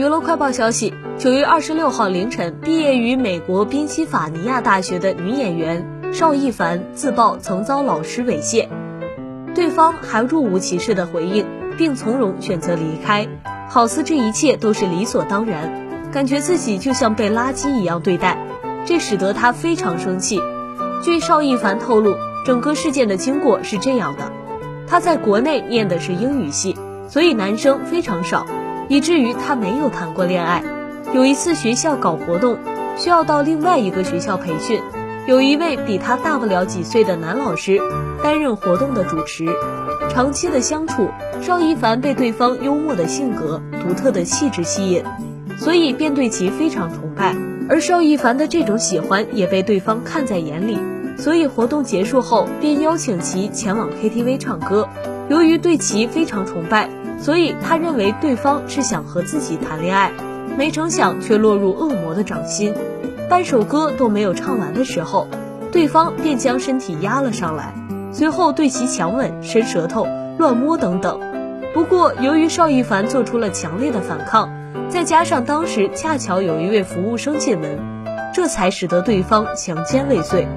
娱乐快报消息：九月二十六号凌晨，毕业于美国宾夕法尼亚大学的女演员邵逸凡自曝曾遭老师猥亵，对方还若无其事的回应，并从容选择离开，好似这一切都是理所当然，感觉自己就像被垃圾一样对待，这使得他非常生气。据邵逸凡透露，整个事件的经过是这样的：他在国内念的是英语系，所以男生非常少。以至于他没有谈过恋爱。有一次学校搞活动，需要到另外一个学校培训，有一位比他大不了几岁的男老师担任活动的主持。长期的相处，邵一凡被对方幽默的性格、独特的气质吸引，所以便对其非常崇拜。而邵一凡的这种喜欢也被对方看在眼里，所以活动结束后便邀请其前往 KTV 唱歌。由于对其非常崇拜。所以他认为对方是想和自己谈恋爱，没成想却落入恶魔的掌心。半首歌都没有唱完的时候，对方便将身体压了上来，随后对其强吻、伸舌头、乱摸等等。不过由于邵一凡做出了强烈的反抗，再加上当时恰巧有一位服务生进门，这才使得对方强奸未遂。